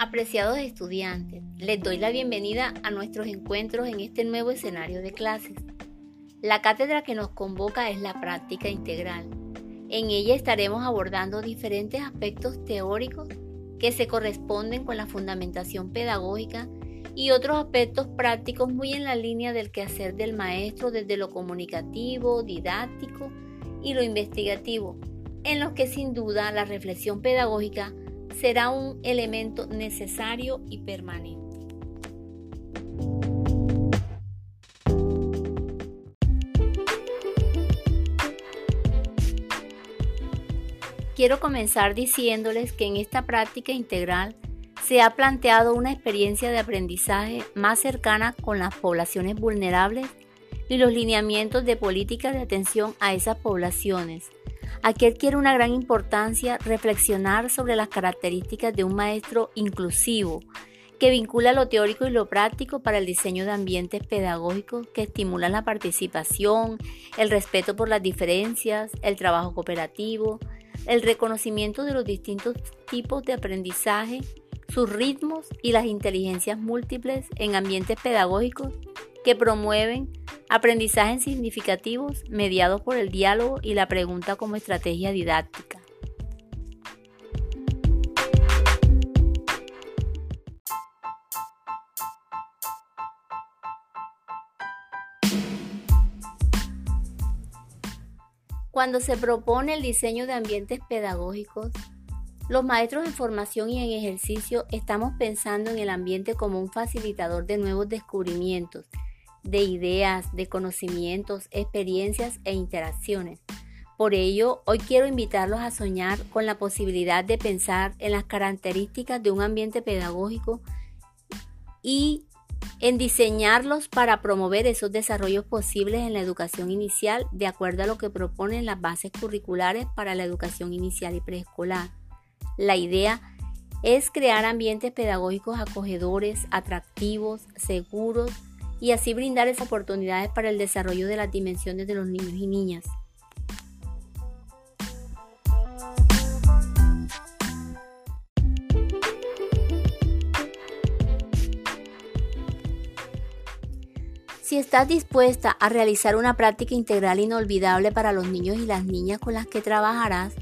Apreciados estudiantes, les doy la bienvenida a nuestros encuentros en este nuevo escenario de clases. La cátedra que nos convoca es la práctica integral. En ella estaremos abordando diferentes aspectos teóricos que se corresponden con la fundamentación pedagógica y otros aspectos prácticos muy en la línea del quehacer del maestro desde lo comunicativo, didáctico y lo investigativo, en los que sin duda la reflexión pedagógica será un elemento necesario y permanente. Quiero comenzar diciéndoles que en esta práctica integral se ha planteado una experiencia de aprendizaje más cercana con las poblaciones vulnerables y los lineamientos de política de atención a esas poblaciones, Aquí adquiere una gran importancia reflexionar sobre las características de un maestro inclusivo que vincula lo teórico y lo práctico para el diseño de ambientes pedagógicos que estimulan la participación, el respeto por las diferencias, el trabajo cooperativo, el reconocimiento de los distintos tipos de aprendizaje, sus ritmos y las inteligencias múltiples en ambientes pedagógicos que promueven aprendizajes significativos mediados por el diálogo y la pregunta como estrategia didáctica. Cuando se propone el diseño de ambientes pedagógicos, los maestros en formación y en ejercicio estamos pensando en el ambiente como un facilitador de nuevos descubrimientos de ideas, de conocimientos, experiencias e interacciones. Por ello, hoy quiero invitarlos a soñar con la posibilidad de pensar en las características de un ambiente pedagógico y en diseñarlos para promover esos desarrollos posibles en la educación inicial de acuerdo a lo que proponen las bases curriculares para la educación inicial y preescolar. La idea es crear ambientes pedagógicos acogedores, atractivos, seguros, y así brindar esas oportunidades para el desarrollo de las dimensiones de los niños y niñas. Si estás dispuesta a realizar una práctica integral inolvidable para los niños y las niñas con las que trabajarás,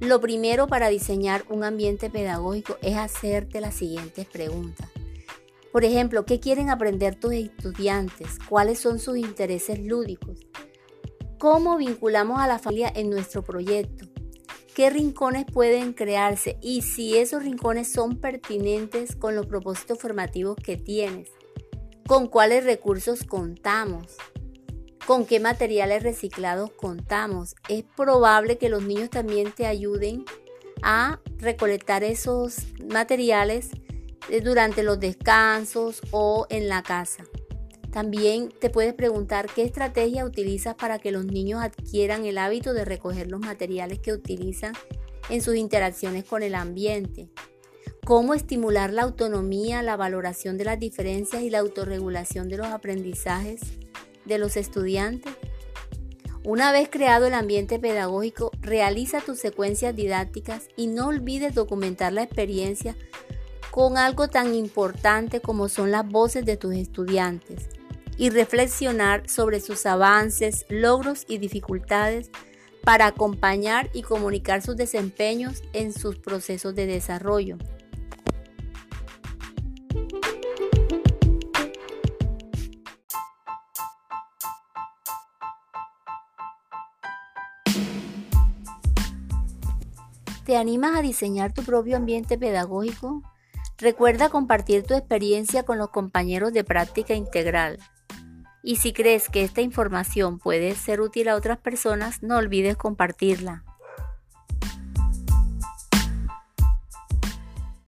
lo primero para diseñar un ambiente pedagógico es hacerte las siguientes preguntas. Por ejemplo, ¿qué quieren aprender tus estudiantes? ¿Cuáles son sus intereses lúdicos? ¿Cómo vinculamos a la familia en nuestro proyecto? ¿Qué rincones pueden crearse? Y si esos rincones son pertinentes con los propósitos formativos que tienes. ¿Con cuáles recursos contamos? ¿Con qué materiales reciclados contamos? Es probable que los niños también te ayuden a recolectar esos materiales durante los descansos o en la casa. También te puedes preguntar qué estrategia utilizas para que los niños adquieran el hábito de recoger los materiales que utilizan en sus interacciones con el ambiente. Cómo estimular la autonomía, la valoración de las diferencias y la autorregulación de los aprendizajes de los estudiantes. Una vez creado el ambiente pedagógico, realiza tus secuencias didácticas y no olvides documentar la experiencia con algo tan importante como son las voces de tus estudiantes y reflexionar sobre sus avances, logros y dificultades para acompañar y comunicar sus desempeños en sus procesos de desarrollo. ¿Te animas a diseñar tu propio ambiente pedagógico? Recuerda compartir tu experiencia con los compañeros de práctica integral. Y si crees que esta información puede ser útil a otras personas, no olvides compartirla.